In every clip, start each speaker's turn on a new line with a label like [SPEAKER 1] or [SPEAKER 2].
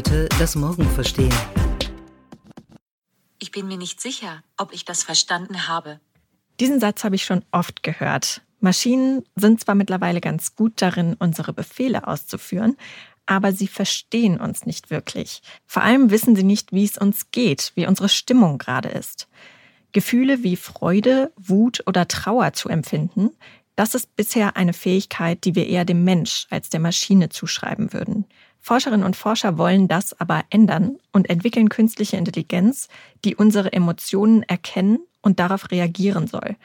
[SPEAKER 1] heute das Morgen verstehen.
[SPEAKER 2] Ich bin mir nicht sicher, ob ich das verstanden habe.
[SPEAKER 3] Diesen Satz habe ich schon oft gehört. Maschinen sind zwar mittlerweile ganz gut darin, unsere Befehle auszuführen, aber sie verstehen uns nicht wirklich. Vor allem wissen sie nicht, wie es uns geht, wie unsere Stimmung gerade ist. Gefühle wie Freude, Wut oder Trauer zu empfinden, das ist bisher eine Fähigkeit, die wir eher dem Mensch als der Maschine zuschreiben würden. Forscherinnen und Forscher wollen das aber ändern und entwickeln künstliche Intelligenz, die unsere Emotionen erkennen und darauf reagieren soll.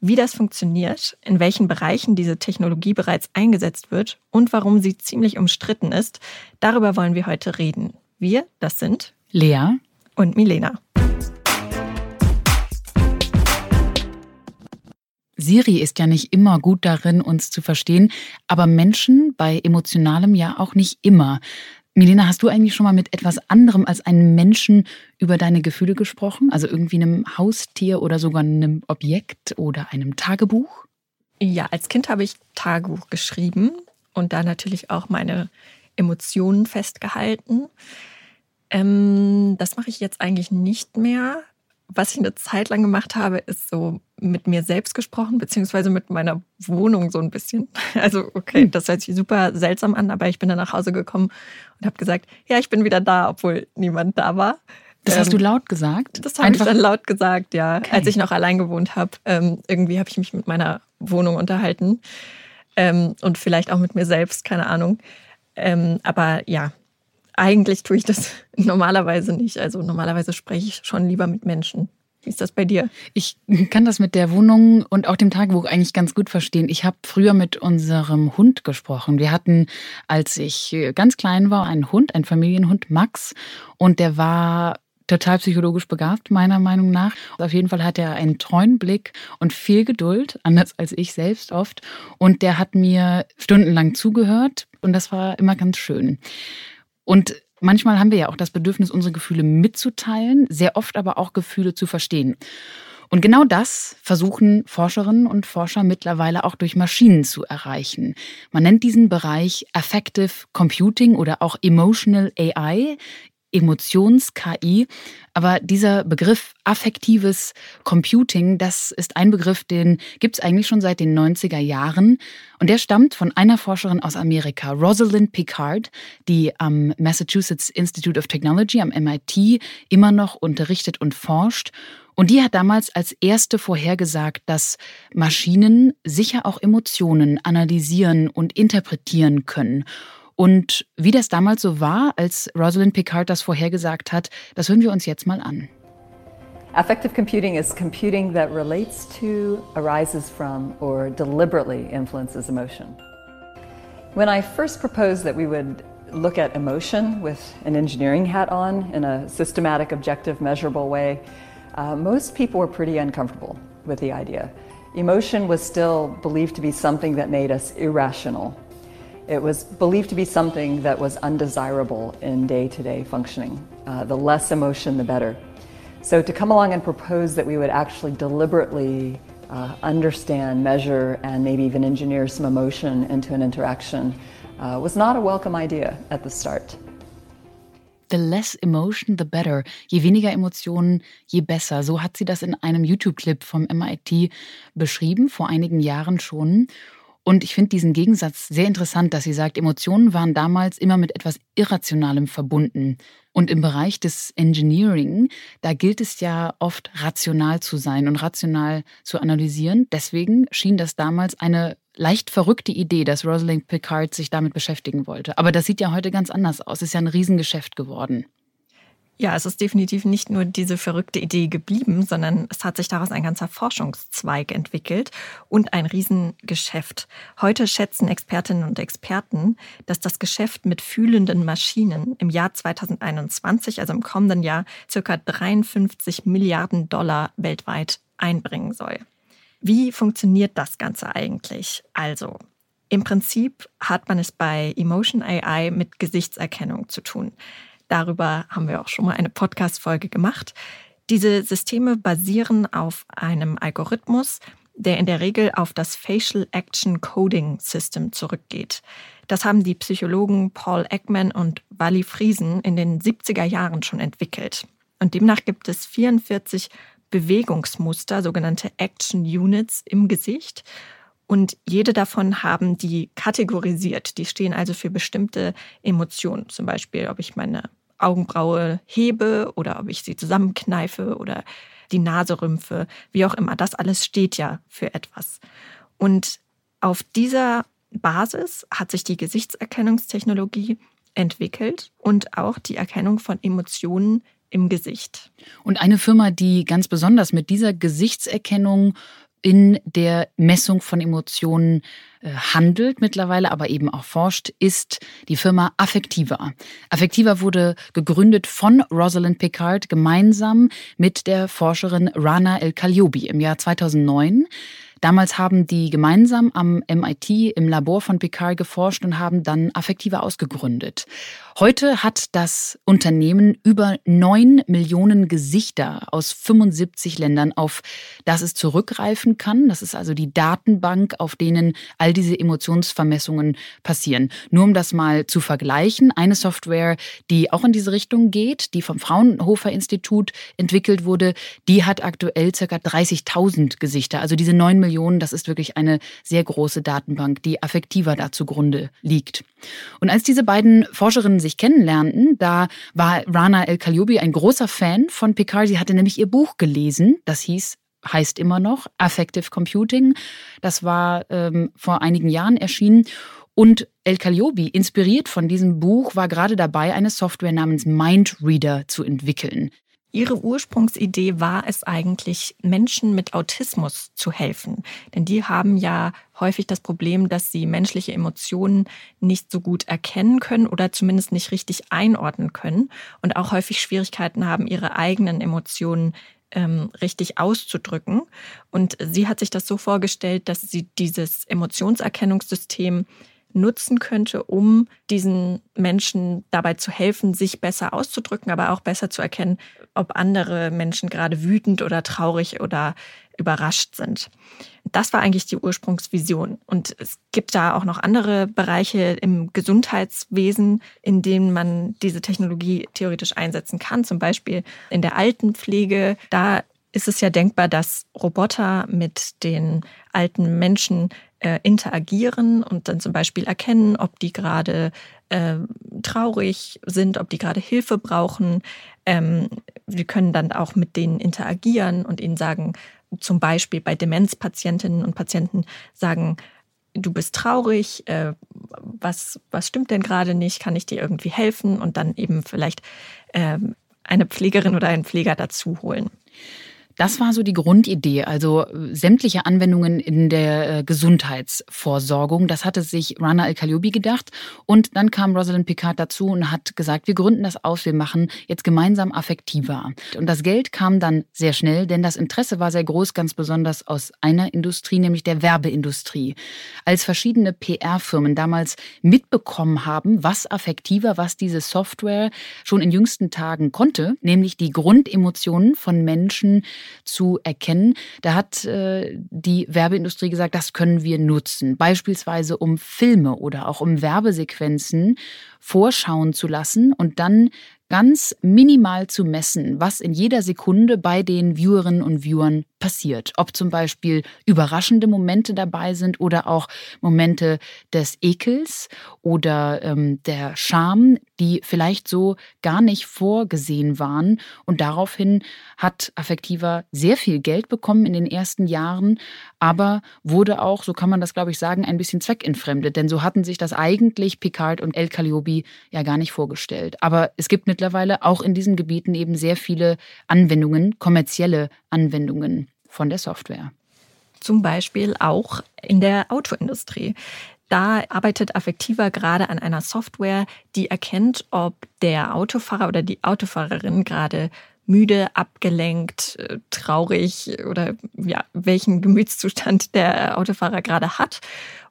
[SPEAKER 3] Wie das funktioniert, in welchen Bereichen diese Technologie bereits eingesetzt wird und warum sie ziemlich umstritten ist, darüber wollen wir heute reden. Wir, das sind
[SPEAKER 4] Lea
[SPEAKER 3] und Milena.
[SPEAKER 4] Siri ist ja nicht immer gut darin, uns zu verstehen, aber Menschen bei emotionalem ja auch nicht immer. Milena, hast du eigentlich schon mal mit etwas anderem als einem Menschen über deine Gefühle gesprochen? Also irgendwie einem Haustier oder sogar einem Objekt oder einem Tagebuch?
[SPEAKER 3] Ja, als Kind habe ich Tagebuch geschrieben und da natürlich auch meine Emotionen festgehalten. Ähm, das mache ich jetzt eigentlich nicht mehr was ich eine Zeit lang gemacht habe, ist so mit mir selbst gesprochen, beziehungsweise mit meiner Wohnung so ein bisschen. Also, okay, hm. das hört sich super seltsam an, aber ich bin dann nach Hause gekommen und habe gesagt, ja, ich bin wieder da, obwohl niemand da war.
[SPEAKER 4] Das hast du ähm, laut gesagt?
[SPEAKER 3] Das habe ich dann laut gesagt, ja. Okay. Als ich noch allein gewohnt habe, ähm, irgendwie habe ich mich mit meiner Wohnung unterhalten ähm, und vielleicht auch mit mir selbst, keine Ahnung. Aber ja, eigentlich tue ich das normalerweise nicht. Also normalerweise spreche ich schon lieber mit Menschen. Wie ist das bei dir?
[SPEAKER 4] Ich kann das mit der Wohnung und auch dem Tagebuch eigentlich ganz gut verstehen. Ich habe früher mit unserem Hund gesprochen. Wir hatten, als ich ganz klein war, einen Hund, einen Familienhund, Max. Und der war total psychologisch begabt, meiner Meinung nach. Auf jeden Fall hat er einen treuen Blick und viel Geduld, anders als ich selbst oft. Und der hat mir stundenlang zugehört und das war immer ganz schön. Und manchmal haben wir ja auch das Bedürfnis, unsere Gefühle mitzuteilen, sehr oft aber auch Gefühle zu verstehen. Und genau das versuchen Forscherinnen und Forscher mittlerweile auch durch Maschinen zu erreichen. Man nennt diesen Bereich Affective Computing oder auch Emotional AI. Emotions-KI. Aber dieser Begriff affektives Computing, das ist ein Begriff, den gibt es eigentlich schon seit den 90er Jahren. Und der stammt von einer Forscherin aus Amerika, Rosalind Picard, die am Massachusetts Institute of Technology, am MIT, immer noch unterrichtet und forscht. Und die hat damals als erste vorhergesagt, dass Maschinen sicher auch Emotionen analysieren und interpretieren können. Und wie das damals so war, als Rosalind Picard das vorhergesagt hat, das hören wir uns jetzt mal an.
[SPEAKER 5] Affective computing is computing that relates to, arises from, or deliberately influences emotion. When I first proposed that we would look at emotion with an engineering hat on in a systematic, objective, measurable way, uh, most people were pretty uncomfortable with the idea. Emotion was still believed to be something that made us irrational It was believed to be something that was undesirable in day to day functioning. Uh, the less emotion, the better. So to come along and propose that we would actually deliberately uh, understand, measure, and maybe even engineer some emotion into an interaction uh, was not a welcome idea at the start.
[SPEAKER 4] The less emotion, the better. Je weniger Emotionen, je besser. So hat sie das in einem YouTube-Clip vom MIT beschrieben, vor einigen Jahren schon. Und ich finde diesen Gegensatz sehr interessant, dass sie sagt, Emotionen waren damals immer mit etwas Irrationalem verbunden. Und im Bereich des Engineering, da gilt es ja oft rational zu sein und rational zu analysieren. Deswegen schien das damals eine leicht verrückte Idee, dass Rosalind Picard sich damit beschäftigen wollte. Aber das sieht ja heute ganz anders aus. Ist ja ein Riesengeschäft geworden.
[SPEAKER 3] Ja, es ist definitiv nicht nur diese verrückte Idee geblieben, sondern es hat sich daraus ein ganzer Forschungszweig entwickelt und ein Riesengeschäft. Heute schätzen Expertinnen und Experten, dass das Geschäft mit fühlenden Maschinen im Jahr 2021, also im kommenden Jahr, circa 53 Milliarden Dollar weltweit einbringen soll. Wie funktioniert das Ganze eigentlich? Also, im Prinzip hat man es bei Emotion AI mit Gesichtserkennung zu tun. Darüber haben wir auch schon mal eine Podcast-Folge gemacht. Diese Systeme basieren auf einem Algorithmus, der in der Regel auf das Facial Action Coding System zurückgeht. Das haben die Psychologen Paul Ekman und Wally Friesen in den 70er Jahren schon entwickelt. Und demnach gibt es 44 Bewegungsmuster, sogenannte Action Units im Gesicht. Und jede davon haben die kategorisiert. Die stehen also für bestimmte Emotionen. Zum Beispiel, ob ich meine Augenbraue hebe oder ob ich sie zusammenkneife oder die Nase rümpfe, wie auch immer. Das alles steht ja für etwas. Und auf dieser Basis hat sich die Gesichtserkennungstechnologie entwickelt und auch die Erkennung von Emotionen im Gesicht.
[SPEAKER 4] Und eine Firma, die ganz besonders mit dieser Gesichtserkennung in der Messung von Emotionen äh, handelt mittlerweile, aber eben auch forscht, ist die Firma Affectiva. Affectiva wurde gegründet von Rosalind Picard gemeinsam mit der Forscherin Rana El Khaliobi im Jahr 2009. Damals haben die gemeinsam am MIT im Labor von Picard geforscht und haben dann Affektiva ausgegründet. Heute hat das Unternehmen über neun Millionen Gesichter aus 75 Ländern, auf das es zurückgreifen kann. Das ist also die Datenbank, auf denen all diese Emotionsvermessungen passieren. Nur um das mal zu vergleichen, eine Software, die auch in diese Richtung geht, die vom Fraunhofer Institut entwickelt wurde, die hat aktuell ca. 30.000 Gesichter. Also diese neun Millionen, das ist wirklich eine sehr große Datenbank, die affektiver da zugrunde liegt. Und als diese beiden Forscherinnen sich kennenlernten, da war Rana El Kalyubi ein großer Fan von Picard. Sie hatte nämlich ihr Buch gelesen, das hieß heißt immer noch Affective Computing. Das war ähm, vor einigen Jahren erschienen. Und El Kaliobi, inspiriert von diesem Buch, war gerade dabei, eine Software namens Mindreader zu entwickeln.
[SPEAKER 3] Ihre Ursprungsidee war es eigentlich, Menschen mit Autismus zu helfen. Denn die haben ja häufig das Problem, dass sie menschliche Emotionen nicht so gut erkennen können oder zumindest nicht richtig einordnen können und auch häufig Schwierigkeiten haben, ihre eigenen Emotionen ähm, richtig auszudrücken. Und sie hat sich das so vorgestellt, dass sie dieses Emotionserkennungssystem nutzen könnte, um diesen Menschen dabei zu helfen, sich besser auszudrücken, aber auch besser zu erkennen, ob andere Menschen gerade wütend oder traurig oder überrascht sind. Das war eigentlich die Ursprungsvision. Und es gibt da auch noch andere Bereiche im Gesundheitswesen, in denen man diese Technologie theoretisch einsetzen kann. Zum Beispiel in der Altenpflege. Da ist es ja denkbar, dass Roboter mit den alten Menschen äh, interagieren und dann zum Beispiel erkennen, ob die gerade äh, traurig sind, ob die gerade Hilfe brauchen. Ähm, wir können dann auch mit denen interagieren und ihnen sagen, zum Beispiel bei Demenzpatientinnen und Patienten sagen, du bist traurig, äh, was, was stimmt denn gerade nicht, kann ich dir irgendwie helfen und dann eben vielleicht äh, eine Pflegerin oder einen Pfleger dazu holen.
[SPEAKER 4] Das war so die Grundidee, also äh, sämtliche Anwendungen in der äh, Gesundheitsvorsorgung. Das hatte sich Rana El-Kalyubi gedacht. Und dann kam Rosalind Picard dazu und hat gesagt, wir gründen das aus, wir machen jetzt gemeinsam affektiver. Und das Geld kam dann sehr schnell, denn das Interesse war sehr groß, ganz besonders aus einer Industrie, nämlich der Werbeindustrie. Als verschiedene PR-Firmen damals mitbekommen haben, was affektiver, was diese Software schon in jüngsten Tagen konnte, nämlich die Grundemotionen von Menschen, zu erkennen. Da hat äh, die Werbeindustrie gesagt, das können wir nutzen, beispielsweise um Filme oder auch um Werbesequenzen vorschauen zu lassen und dann ganz minimal zu messen, was in jeder Sekunde bei den Viewerinnen und Viewern passiert. Ob zum Beispiel überraschende Momente dabei sind oder auch Momente des Ekels oder ähm, der Scham, die vielleicht so gar nicht vorgesehen waren. Und daraufhin hat Affektiva sehr viel Geld bekommen in den ersten Jahren, aber wurde auch, so kann man das glaube ich sagen, ein bisschen zweckentfremdet. Denn so hatten sich das eigentlich Picard und El Calliope ja gar nicht vorgestellt. Aber es gibt mittlerweile auch in diesen Gebieten eben sehr viele Anwendungen, kommerzielle Anwendungen von der Software.
[SPEAKER 3] Zum Beispiel auch in der Autoindustrie. Da arbeitet Affektiva gerade an einer Software, die erkennt, ob der Autofahrer oder die Autofahrerin gerade müde, abgelenkt, äh, traurig oder ja, welchen Gemütszustand der Autofahrer gerade hat.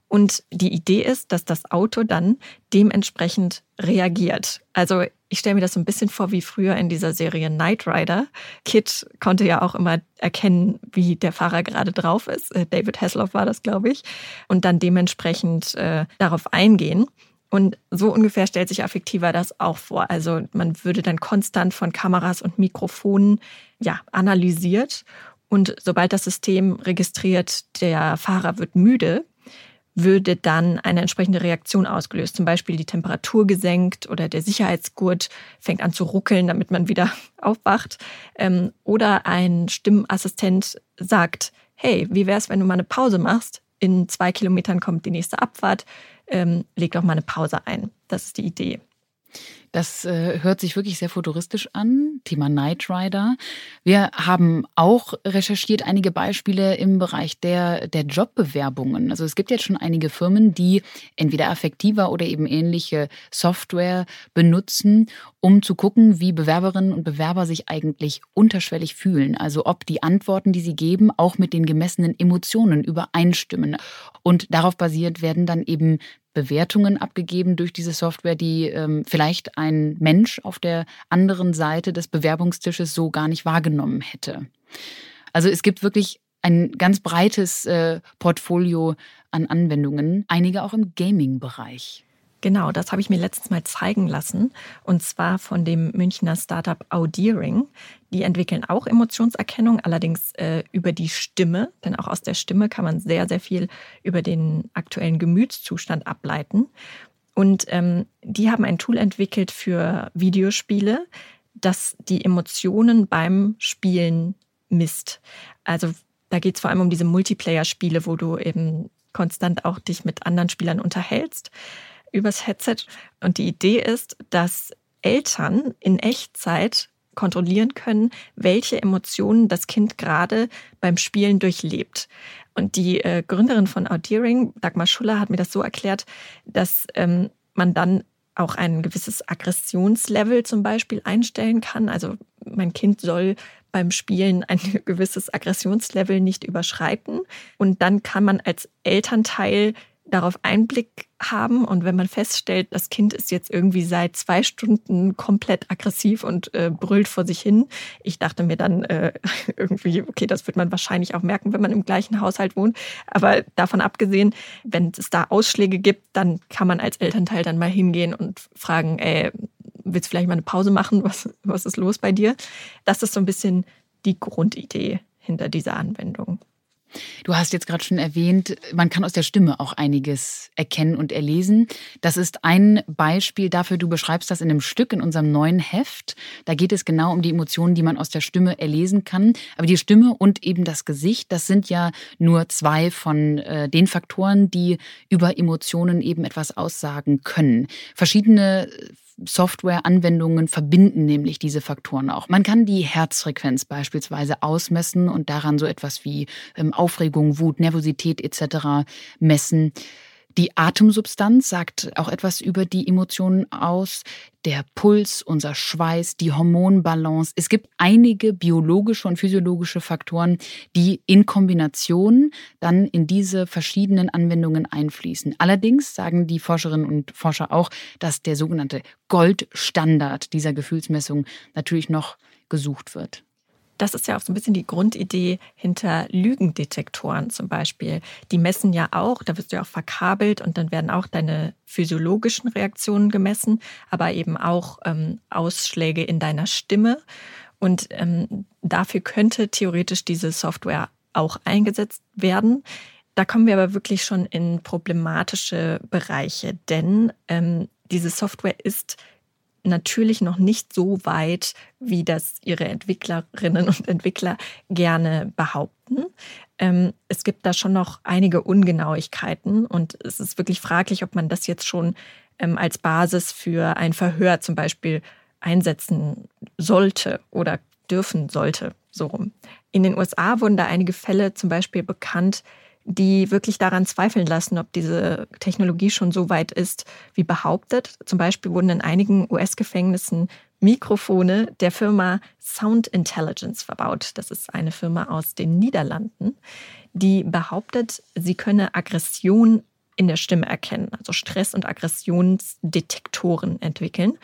[SPEAKER 3] Und die Idee ist, dass das Auto dann dementsprechend reagiert. Also ich stelle mir das so ein bisschen vor wie früher in dieser Serie Knight Rider. Kit konnte ja auch immer erkennen, wie der Fahrer gerade drauf ist. Äh, David Hasselhoff war das, glaube ich. Und dann dementsprechend äh, darauf eingehen. Und so ungefähr stellt sich Affektiva das auch vor. Also man würde dann konstant von Kameras und Mikrofonen ja, analysiert. Und sobald das System registriert, der Fahrer wird müde, würde dann eine entsprechende Reaktion ausgelöst. Zum Beispiel die Temperatur gesenkt oder der Sicherheitsgurt fängt an zu ruckeln, damit man wieder aufwacht. Ähm, oder ein Stimmassistent sagt, hey, wie wäre es, wenn du mal eine Pause machst? In zwei Kilometern kommt die nächste Abfahrt. Ähm, leg doch mal eine Pause ein. Das ist die Idee.
[SPEAKER 4] Das äh, hört sich wirklich sehr futuristisch an, Thema Knight Rider. Wir haben auch recherchiert einige Beispiele im Bereich der, der Jobbewerbungen. Also es gibt jetzt schon einige Firmen, die entweder effektiver oder eben ähnliche Software benutzen, um zu gucken, wie Bewerberinnen und Bewerber sich eigentlich unterschwellig fühlen. Also ob die Antworten, die sie geben, auch mit den gemessenen Emotionen übereinstimmen. Und darauf basiert werden dann eben Bewertungen abgegeben durch diese Software, die ähm, vielleicht ein Mensch auf der anderen Seite des Bewerbungstisches so gar nicht wahrgenommen hätte. Also es gibt wirklich ein ganz breites äh, Portfolio an Anwendungen, einige auch im Gaming-Bereich.
[SPEAKER 3] Genau, das habe ich mir letztens mal zeigen lassen. Und zwar von dem Münchner Startup Audeering. Die entwickeln auch Emotionserkennung, allerdings äh, über die Stimme. Denn auch aus der Stimme kann man sehr, sehr viel über den aktuellen Gemütszustand ableiten. Und ähm, die haben ein Tool entwickelt für Videospiele, das die Emotionen beim Spielen misst. Also da geht es vor allem um diese Multiplayer-Spiele, wo du eben konstant auch dich mit anderen Spielern unterhältst übers Headset. Und die Idee ist, dass Eltern in Echtzeit kontrollieren können, welche Emotionen das Kind gerade beim Spielen durchlebt. Und die äh, Gründerin von Audeering, Dagmar Schuller, hat mir das so erklärt, dass ähm, man dann auch ein gewisses Aggressionslevel zum Beispiel einstellen kann. Also mein Kind soll beim Spielen ein gewisses Aggressionslevel nicht überschreiten. Und dann kann man als Elternteil darauf Einblick haben und wenn man feststellt, das Kind ist jetzt irgendwie seit zwei Stunden komplett aggressiv und äh, brüllt vor sich hin, ich dachte mir dann äh, irgendwie, okay, das wird man wahrscheinlich auch merken, wenn man im gleichen Haushalt wohnt. Aber davon abgesehen, wenn es da Ausschläge gibt, dann kann man als Elternteil dann mal hingehen und fragen, ey, willst du vielleicht mal eine Pause machen? Was, was ist los bei dir? Das ist so ein bisschen die Grundidee hinter dieser Anwendung.
[SPEAKER 4] Du hast jetzt gerade schon erwähnt, man kann aus der Stimme auch einiges erkennen und erlesen. Das ist ein Beispiel dafür, du beschreibst das in einem Stück in unserem neuen Heft. Da geht es genau um die Emotionen, die man aus der Stimme erlesen kann. Aber die Stimme und eben das Gesicht, das sind ja nur zwei von äh, den Faktoren, die über Emotionen eben etwas aussagen können. Verschiedene Software-Anwendungen verbinden nämlich diese Faktoren auch. Man kann die Herzfrequenz beispielsweise ausmessen und daran so etwas wie ähm, Aufregung, Wut, Nervosität etc. messen. Die Atemsubstanz sagt auch etwas über die Emotionen aus. Der Puls, unser Schweiß, die Hormonbalance. Es gibt einige biologische und physiologische Faktoren, die in Kombination dann in diese verschiedenen Anwendungen einfließen. Allerdings sagen die Forscherinnen und Forscher auch, dass der sogenannte Goldstandard dieser Gefühlsmessung natürlich noch gesucht wird
[SPEAKER 3] das ist ja auch so ein bisschen die Grundidee hinter Lügendetektoren zum Beispiel. Die messen ja auch, da wirst du ja auch verkabelt und dann werden auch deine physiologischen Reaktionen gemessen, aber eben auch ähm, Ausschläge in deiner Stimme. Und ähm, dafür könnte theoretisch diese Software auch eingesetzt werden. Da kommen wir aber wirklich schon in problematische Bereiche, denn ähm, diese Software ist natürlich noch nicht so weit, wie das ihre Entwicklerinnen und Entwickler gerne behaupten. Ähm, es gibt da schon noch einige Ungenauigkeiten und es ist wirklich fraglich, ob man das jetzt schon ähm, als Basis für ein Verhör zum Beispiel einsetzen sollte oder dürfen sollte. So rum. In den USA wurden da einige Fälle zum Beispiel bekannt, die wirklich daran zweifeln lassen, ob diese Technologie schon so weit ist, wie behauptet. Zum Beispiel wurden in einigen US-Gefängnissen Mikrofone der Firma Sound Intelligence verbaut. Das ist eine Firma aus den Niederlanden, die behauptet, sie könne Aggression in der Stimme erkennen, also Stress- und Aggressionsdetektoren entwickeln.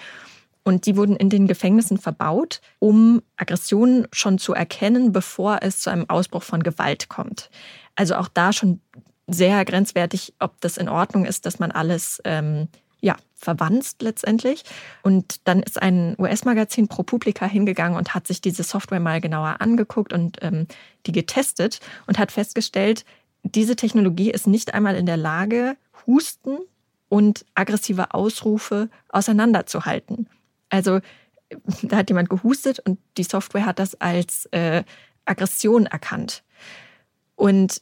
[SPEAKER 3] Und die wurden in den Gefängnissen verbaut, um Aggressionen schon zu erkennen, bevor es zu einem Ausbruch von Gewalt kommt. Also auch da schon sehr grenzwertig, ob das in Ordnung ist, dass man alles ähm, ja, verwanzt letztendlich. Und dann ist ein US-Magazin ProPublica hingegangen und hat sich diese Software mal genauer angeguckt und ähm, die getestet und hat festgestellt, diese Technologie ist nicht einmal in der Lage, Husten und aggressive Ausrufe auseinanderzuhalten. Also da hat jemand gehustet und die Software hat das als äh, Aggression erkannt. Und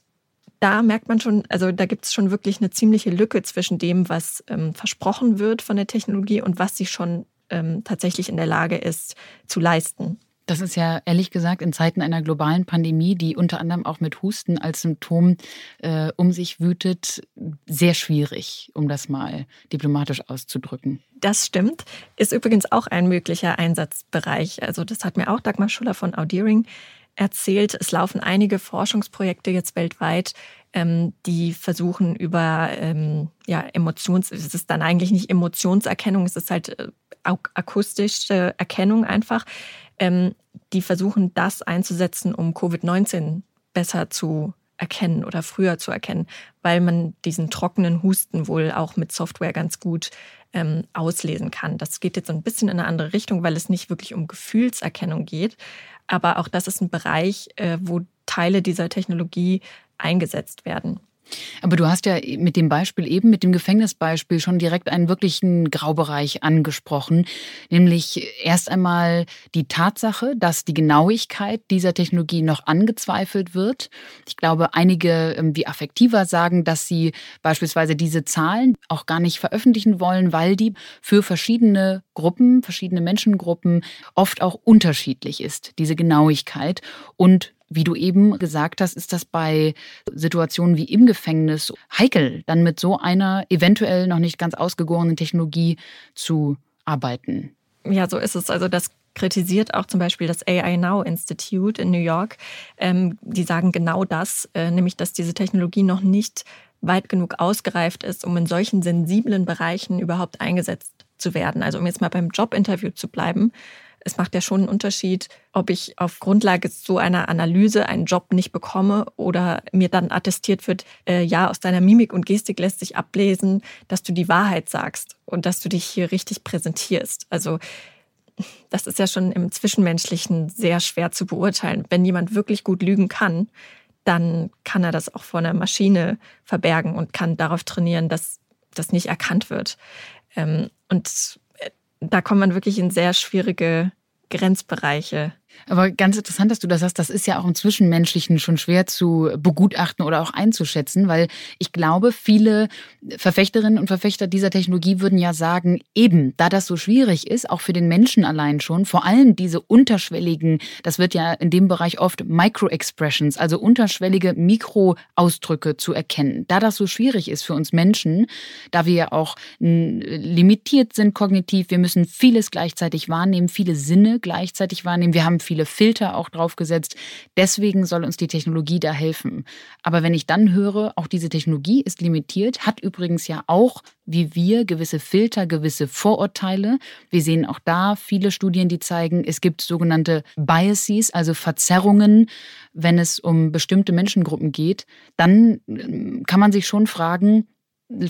[SPEAKER 3] da merkt man schon, also da gibt es schon wirklich eine ziemliche Lücke zwischen dem, was ähm, versprochen wird von der Technologie und was sie schon ähm, tatsächlich in der Lage ist zu leisten.
[SPEAKER 4] Das ist ja ehrlich gesagt in Zeiten einer globalen Pandemie, die unter anderem auch mit Husten als Symptom äh, um sich wütet, sehr schwierig, um das mal diplomatisch auszudrücken.
[SPEAKER 3] Das stimmt. Ist übrigens auch ein möglicher Einsatzbereich. Also das hat mir auch Dagmar Schuller von Audiering erzählt. Es laufen einige Forschungsprojekte jetzt weltweit, ähm, die versuchen über ähm, ja, Emotions, es ist dann eigentlich nicht Emotionserkennung, es ist halt äh, akustische Erkennung einfach. Ähm, die versuchen das einzusetzen, um Covid-19 besser zu erkennen oder früher zu erkennen, weil man diesen trockenen Husten wohl auch mit Software ganz gut ähm, auslesen kann. Das geht jetzt so ein bisschen in eine andere Richtung, weil es nicht wirklich um Gefühlserkennung geht. Aber auch das ist ein Bereich, äh, wo Teile dieser Technologie eingesetzt werden.
[SPEAKER 4] Aber du hast ja mit dem Beispiel eben, mit dem Gefängnisbeispiel schon direkt einen wirklichen Graubereich angesprochen, nämlich erst einmal die Tatsache, dass die Genauigkeit dieser Technologie noch angezweifelt wird. Ich glaube, einige ähm, wie Affektiver sagen, dass sie beispielsweise diese Zahlen auch gar nicht veröffentlichen wollen, weil die für verschiedene Gruppen, verschiedene Menschengruppen oft auch unterschiedlich ist, diese Genauigkeit. Und wie du eben gesagt hast, ist das bei Situationen wie im Gefängnis heikel, dann mit so einer eventuell noch nicht ganz ausgegorenen Technologie zu arbeiten.
[SPEAKER 3] Ja, so ist es. Also das kritisiert auch zum Beispiel das AI Now Institute in New York. Ähm, die sagen genau das, äh, nämlich dass diese Technologie noch nicht weit genug ausgereift ist, um in solchen sensiblen Bereichen überhaupt eingesetzt zu werden. Also um jetzt mal beim Jobinterview zu bleiben, es macht ja schon einen Unterschied, ob ich auf Grundlage so einer Analyse einen Job nicht bekomme oder mir dann attestiert wird, äh, ja, aus deiner Mimik und Gestik lässt sich ablesen, dass du die Wahrheit sagst und dass du dich hier richtig präsentierst. Also das ist ja schon im Zwischenmenschlichen sehr schwer zu beurteilen. Wenn jemand wirklich gut lügen kann, dann kann er das auch vor einer Maschine verbergen und kann darauf trainieren, dass das nicht erkannt wird. Ähm, und äh, da kommt man wirklich in sehr schwierige Grenzbereiche.
[SPEAKER 4] Aber ganz interessant, dass du das sagst. Das ist ja auch im Zwischenmenschlichen schon schwer zu begutachten oder auch einzuschätzen, weil ich glaube, viele Verfechterinnen und Verfechter dieser Technologie würden ja sagen, eben, da das so schwierig ist, auch für den Menschen allein schon, vor allem diese unterschwelligen, das wird ja in dem Bereich oft Micro-Expressions, also unterschwellige Mikroausdrücke zu erkennen. Da das so schwierig ist für uns Menschen, da wir ja auch limitiert sind kognitiv, wir müssen vieles gleichzeitig wahrnehmen, viele Sinne gleichzeitig wahrnehmen, wir haben viele Filter auch draufgesetzt. Deswegen soll uns die Technologie da helfen. Aber wenn ich dann höre, auch diese Technologie ist limitiert, hat übrigens ja auch, wie wir, gewisse Filter, gewisse Vorurteile. Wir sehen auch da viele Studien, die zeigen, es gibt sogenannte Biases, also Verzerrungen, wenn es um bestimmte Menschengruppen geht. Dann ähm, kann man sich schon fragen,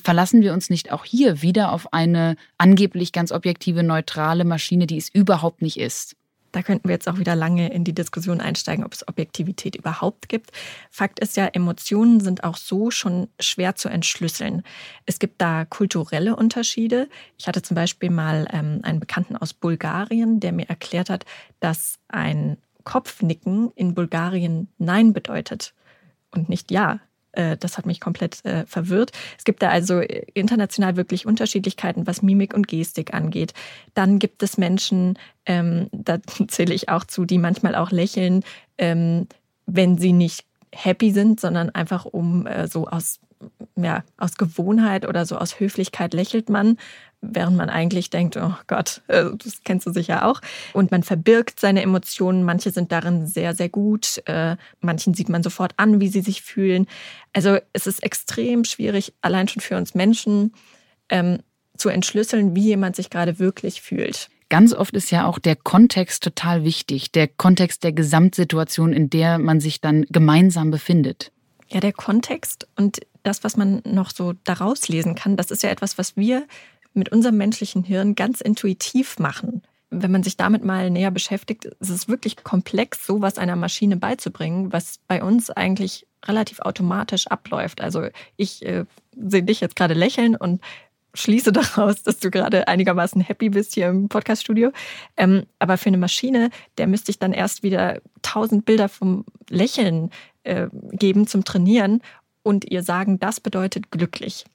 [SPEAKER 4] verlassen wir uns nicht auch hier wieder auf eine angeblich ganz objektive, neutrale Maschine, die es überhaupt nicht ist?
[SPEAKER 3] Da könnten wir jetzt auch wieder lange in die Diskussion einsteigen, ob es Objektivität überhaupt gibt. Fakt ist ja, Emotionen sind auch so schon schwer zu entschlüsseln. Es gibt da kulturelle Unterschiede. Ich hatte zum Beispiel mal ähm, einen Bekannten aus Bulgarien, der mir erklärt hat, dass ein Kopfnicken in Bulgarien Nein bedeutet und nicht Ja. Äh, das hat mich komplett äh, verwirrt. Es gibt da also äh, international wirklich Unterschiedlichkeiten, was Mimik und Gestik angeht. Dann gibt es Menschen, ähm, da zähle ich auch zu, die manchmal auch lächeln, ähm, wenn sie nicht happy sind, sondern einfach um äh, so aus ja, aus Gewohnheit oder so aus Höflichkeit lächelt man, während man eigentlich denkt, oh Gott, äh, das kennst du sicher auch. Und man verbirgt seine Emotionen. Manche sind darin sehr, sehr gut. Äh, manchen sieht man sofort an, wie sie sich fühlen. Also es ist extrem schwierig, allein schon für uns Menschen, ähm, zu entschlüsseln, wie jemand sich gerade wirklich fühlt.
[SPEAKER 4] ganz oft ist ja auch der Kontext total wichtig, der Kontext der Gesamtsituation, in der man sich dann gemeinsam befindet.
[SPEAKER 3] Ja, der Kontext und das, was man noch so daraus lesen kann, das ist ja etwas, was wir mit unserem menschlichen Hirn ganz intuitiv machen. Wenn man sich damit mal näher beschäftigt, ist es wirklich komplex, sowas einer Maschine beizubringen, was bei uns eigentlich relativ automatisch abläuft. Also ich äh, sehe dich jetzt gerade lächeln und schließe daraus, dass du gerade einigermaßen happy bist hier im Podcaststudio. Ähm, aber für eine Maschine, der müsste ich dann erst wieder tausend Bilder vom Lächeln äh, geben zum Trainieren und ihr sagen, das bedeutet glücklich.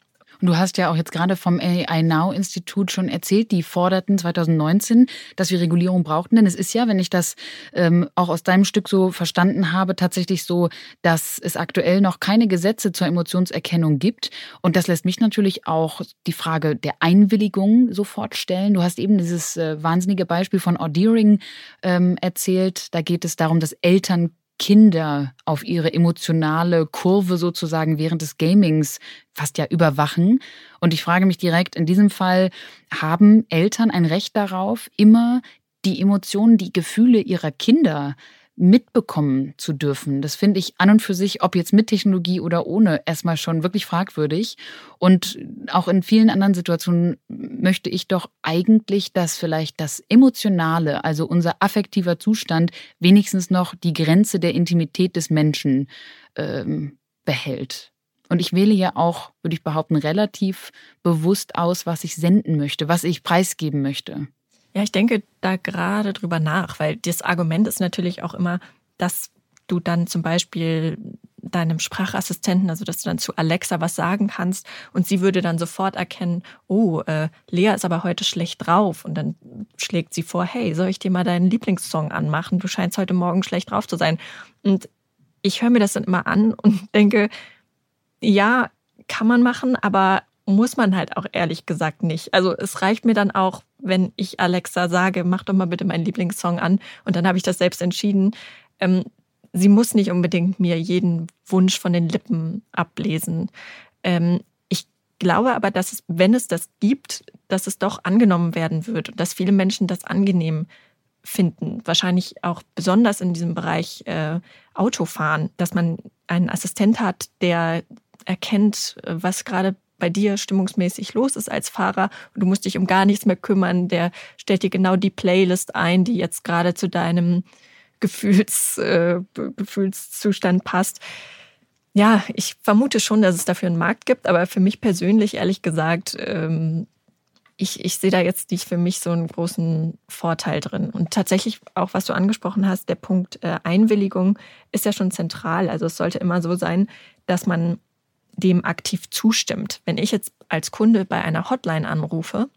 [SPEAKER 4] Und du hast ja auch jetzt gerade vom AI Now Institut schon erzählt, die forderten 2019, dass wir Regulierung brauchten. Denn es ist ja, wenn ich das ähm, auch aus deinem Stück so verstanden habe, tatsächlich so, dass es aktuell noch keine Gesetze zur Emotionserkennung gibt. Und das lässt mich natürlich auch die Frage der Einwilligung sofort stellen. Du hast eben dieses äh, wahnsinnige Beispiel von Audeering ähm, erzählt. Da geht es darum, dass Eltern Kinder auf ihre emotionale Kurve sozusagen während des Gamings fast ja überwachen. Und ich frage mich direkt, in diesem Fall haben Eltern ein Recht darauf, immer die Emotionen, die Gefühle ihrer Kinder mitbekommen zu dürfen. Das finde ich an und für sich, ob jetzt mit Technologie oder ohne, erstmal schon wirklich fragwürdig. Und auch in vielen anderen Situationen möchte ich doch eigentlich, dass vielleicht das Emotionale, also unser affektiver Zustand, wenigstens noch die Grenze der Intimität des Menschen ähm, behält. Und ich wähle ja auch, würde ich behaupten, relativ bewusst aus, was ich senden möchte, was ich preisgeben möchte.
[SPEAKER 3] Ja, ich denke da gerade drüber nach, weil das Argument ist natürlich auch immer, dass du dann zum Beispiel deinem Sprachassistenten, also dass du dann zu Alexa was sagen kannst und sie würde dann sofort erkennen, oh, äh, Lea ist aber heute schlecht drauf und dann schlägt sie vor, hey, soll ich dir mal deinen Lieblingssong anmachen? Du scheinst heute Morgen schlecht drauf zu sein. Und ich höre mir das dann immer an und denke, ja, kann man machen, aber muss man halt auch ehrlich gesagt nicht. Also es reicht mir dann auch, wenn ich Alexa sage, mach doch mal bitte meinen Lieblingssong an und dann habe ich das selbst entschieden. Ähm, sie muss nicht unbedingt mir jeden Wunsch von den Lippen ablesen. Ähm, ich glaube aber, dass es, wenn es das gibt, dass es doch angenommen werden wird und dass viele Menschen das angenehm finden. Wahrscheinlich auch besonders in diesem Bereich äh, Autofahren, dass man einen Assistent hat, der erkennt, was gerade bei dir stimmungsmäßig los ist als Fahrer und du musst dich um gar nichts mehr kümmern. Der stellt dir genau die Playlist ein, die jetzt gerade zu deinem Gefühls, äh, Gefühlszustand passt. Ja, ich vermute schon, dass es dafür einen Markt gibt, aber für mich persönlich, ehrlich gesagt, ähm, ich, ich sehe da jetzt nicht für mich so einen großen Vorteil drin. Und tatsächlich auch, was du angesprochen hast, der Punkt äh, Einwilligung ist ja schon zentral. Also es sollte immer so sein, dass man dem aktiv zustimmt. Wenn ich jetzt als Kunde bei einer Hotline anrufe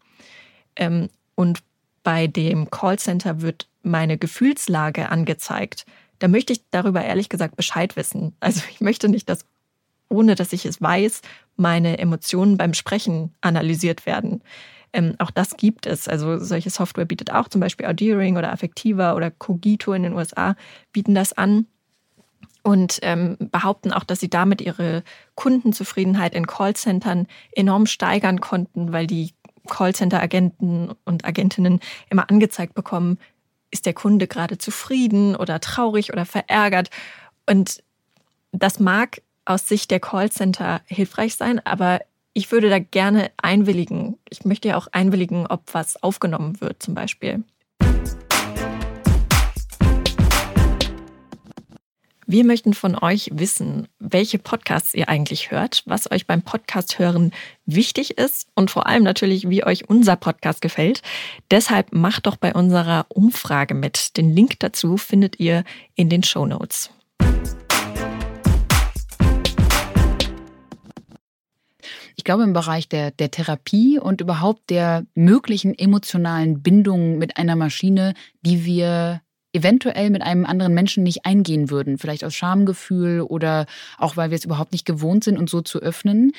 [SPEAKER 3] ähm, und bei dem Callcenter wird meine Gefühlslage angezeigt, dann möchte ich darüber ehrlich gesagt Bescheid wissen. Also ich möchte nicht, dass ohne dass ich es weiß, meine Emotionen beim Sprechen analysiert werden. Ähm, auch das gibt es. Also solche Software bietet auch zum Beispiel Audeering oder Affectiva oder Cogito in den USA bieten das an und ähm, behaupten auch, dass sie damit ihre Kundenzufriedenheit in Callcentern enorm steigern konnten, weil die Callcenter-Agenten und Agentinnen immer angezeigt bekommen, ist der Kunde gerade zufrieden oder traurig oder verärgert. Und das mag aus Sicht der Callcenter hilfreich sein, aber ich würde da gerne einwilligen. Ich möchte ja auch einwilligen, ob was aufgenommen wird zum Beispiel. Wir möchten von euch wissen, welche Podcasts ihr eigentlich hört, was euch beim Podcast hören wichtig ist und vor allem natürlich, wie euch unser Podcast gefällt. Deshalb macht doch bei unserer Umfrage mit. Den Link dazu findet ihr in den Show Notes.
[SPEAKER 4] Ich glaube, im Bereich der, der Therapie und überhaupt der möglichen emotionalen Bindung mit einer Maschine, die wir eventuell mit einem anderen Menschen nicht eingehen würden, vielleicht aus Schamgefühl oder auch weil wir es überhaupt nicht gewohnt sind, uns so zu öffnen.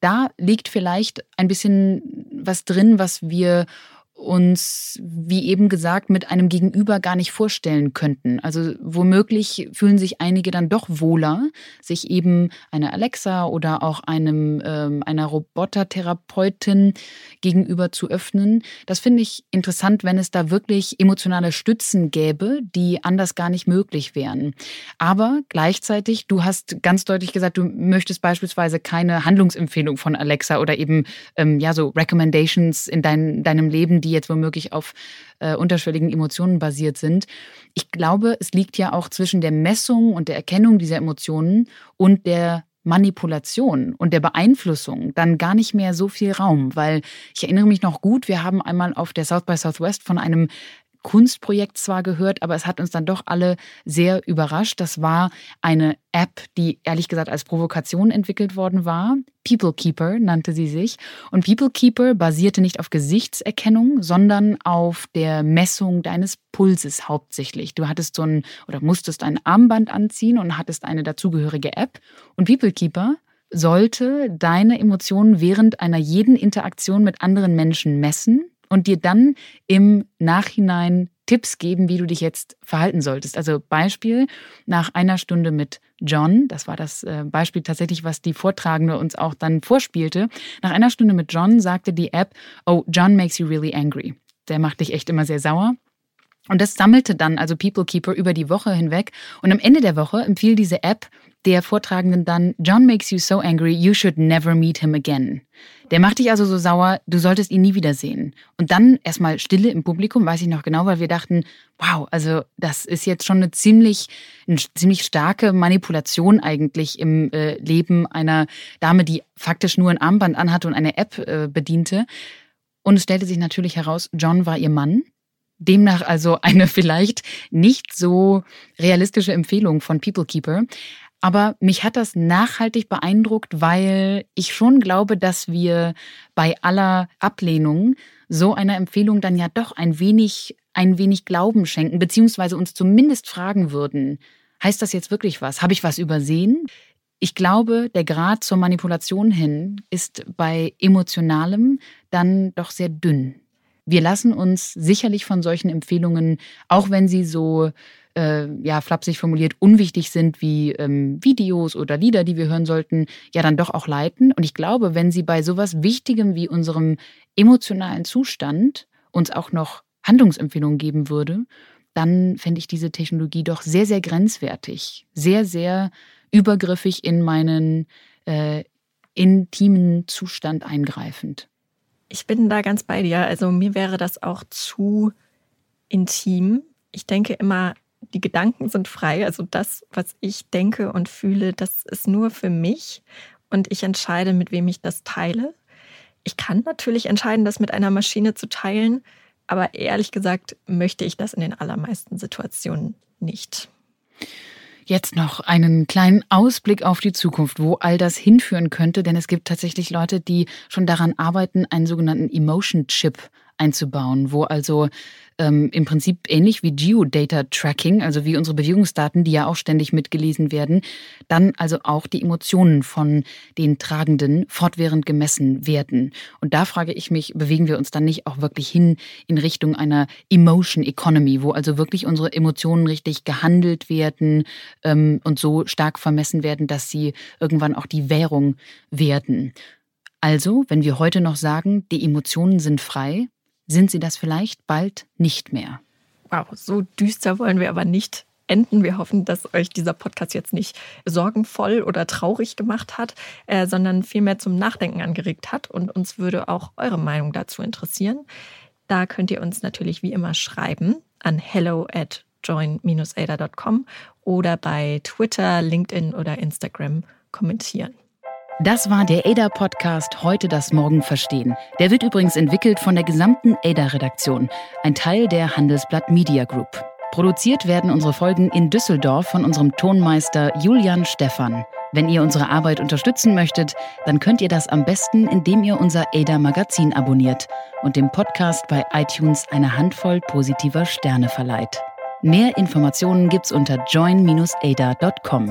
[SPEAKER 4] Da liegt vielleicht ein bisschen was drin, was wir uns, wie eben gesagt, mit einem Gegenüber gar nicht vorstellen könnten. Also womöglich fühlen sich einige dann doch wohler, sich eben einer Alexa oder auch einem ähm, einer Robotertherapeutin gegenüber zu öffnen. Das finde ich interessant, wenn es da wirklich emotionale Stützen gäbe, die anders gar nicht möglich wären. Aber gleichzeitig, du hast ganz deutlich gesagt, du möchtest beispielsweise keine Handlungsempfehlung von Alexa oder eben ähm, ja so Recommendations in dein, deinem Leben, die die jetzt womöglich auf äh, unterschwelligen Emotionen basiert sind. Ich glaube, es liegt ja auch zwischen der Messung und der Erkennung dieser Emotionen und der Manipulation und der Beeinflussung dann gar nicht mehr so viel Raum, weil ich erinnere mich noch gut, wir haben einmal auf der South by Southwest von einem Kunstprojekt zwar gehört, aber es hat uns dann doch alle sehr überrascht. Das war eine App, die ehrlich gesagt als Provokation entwickelt worden war. People Keeper nannte sie sich. Und People Keeper basierte nicht auf Gesichtserkennung, sondern auf der Messung deines Pulses hauptsächlich. Du hattest so ein oder musstest ein Armband anziehen und hattest eine dazugehörige App. Und People Keeper sollte deine Emotionen während einer jeden Interaktion mit anderen Menschen messen und dir dann im Nachhinein Tipps geben, wie du dich jetzt verhalten solltest. Also Beispiel, nach einer Stunde mit John, das war das äh, Beispiel tatsächlich, was die Vortragende uns auch dann vorspielte, nach einer Stunde mit John sagte die App, oh, John makes you really angry. Der macht dich echt immer sehr sauer. Und das sammelte dann also People Keeper über die Woche hinweg. Und am Ende der Woche empfiehlt diese App der Vortragenden dann, John makes you so angry, you should never meet him again. Der macht dich also so sauer, du solltest ihn nie wiedersehen. Und dann erstmal Stille im Publikum, weiß ich noch genau, weil wir dachten, wow, also das ist jetzt schon eine ziemlich, eine ziemlich starke Manipulation eigentlich im äh, Leben einer Dame, die faktisch nur ein Armband anhatte und eine App äh, bediente. Und es stellte sich natürlich heraus, John war ihr Mann. Demnach also eine vielleicht nicht so realistische Empfehlung von People Keeper. Aber mich hat das nachhaltig beeindruckt, weil ich schon glaube, dass wir bei aller Ablehnung so einer Empfehlung dann ja doch ein wenig, ein wenig Glauben schenken, beziehungsweise uns zumindest fragen würden, heißt das jetzt wirklich was? Habe ich was übersehen? Ich glaube, der Grad zur Manipulation hin ist bei emotionalem dann doch sehr dünn. Wir lassen uns sicherlich von solchen Empfehlungen, auch wenn sie so äh, ja, flapsig formuliert, unwichtig sind wie ähm, Videos oder Lieder, die wir hören sollten, ja dann doch auch leiten. Und ich glaube, wenn sie bei sowas Wichtigem wie unserem emotionalen Zustand uns auch noch Handlungsempfehlungen geben würde, dann fände ich diese Technologie doch sehr, sehr grenzwertig, sehr, sehr übergriffig in meinen äh, intimen Zustand eingreifend.
[SPEAKER 3] Ich bin da ganz bei dir. Also mir wäre das auch zu intim. Ich denke immer, die Gedanken sind frei. Also das, was ich denke und fühle, das ist nur für mich und ich entscheide, mit wem ich das teile. Ich kann natürlich entscheiden, das mit einer Maschine zu teilen, aber ehrlich gesagt möchte ich das in den allermeisten Situationen nicht.
[SPEAKER 4] Jetzt noch einen kleinen Ausblick auf die Zukunft, wo all das hinführen könnte, denn es gibt tatsächlich Leute, die schon daran arbeiten, einen sogenannten Emotion Chip einzubauen, wo also ähm, im Prinzip ähnlich wie Geodata-Tracking, also wie unsere Bewegungsdaten, die ja auch ständig mitgelesen werden, dann also auch die Emotionen von den Tragenden fortwährend gemessen werden. Und da frage ich mich, bewegen wir uns dann nicht auch wirklich hin in Richtung einer Emotion Economy, wo also wirklich unsere Emotionen richtig gehandelt werden ähm, und so stark vermessen werden, dass sie irgendwann auch die Währung werden. Also, wenn wir heute noch sagen, die Emotionen sind frei, sind sie das vielleicht bald nicht mehr.
[SPEAKER 3] Wow, so düster wollen wir aber nicht enden. Wir hoffen, dass euch dieser Podcast jetzt nicht sorgenvoll oder traurig gemacht hat, äh, sondern vielmehr zum Nachdenken angeregt hat. Und uns würde auch eure Meinung dazu interessieren. Da könnt ihr uns natürlich wie immer schreiben an hello at join-ada.com oder bei Twitter, LinkedIn oder Instagram kommentieren.
[SPEAKER 4] Das war der ADA-Podcast Heute das Morgen verstehen. Der wird übrigens entwickelt von der gesamten ADA-Redaktion, ein Teil der Handelsblatt Media Group. Produziert werden unsere Folgen in Düsseldorf von unserem Tonmeister Julian Stephan. Wenn ihr unsere Arbeit unterstützen möchtet, dann könnt ihr das am besten, indem ihr unser ADA-Magazin abonniert und dem Podcast bei iTunes eine Handvoll positiver Sterne verleiht. Mehr Informationen gibt's unter join-ada.com.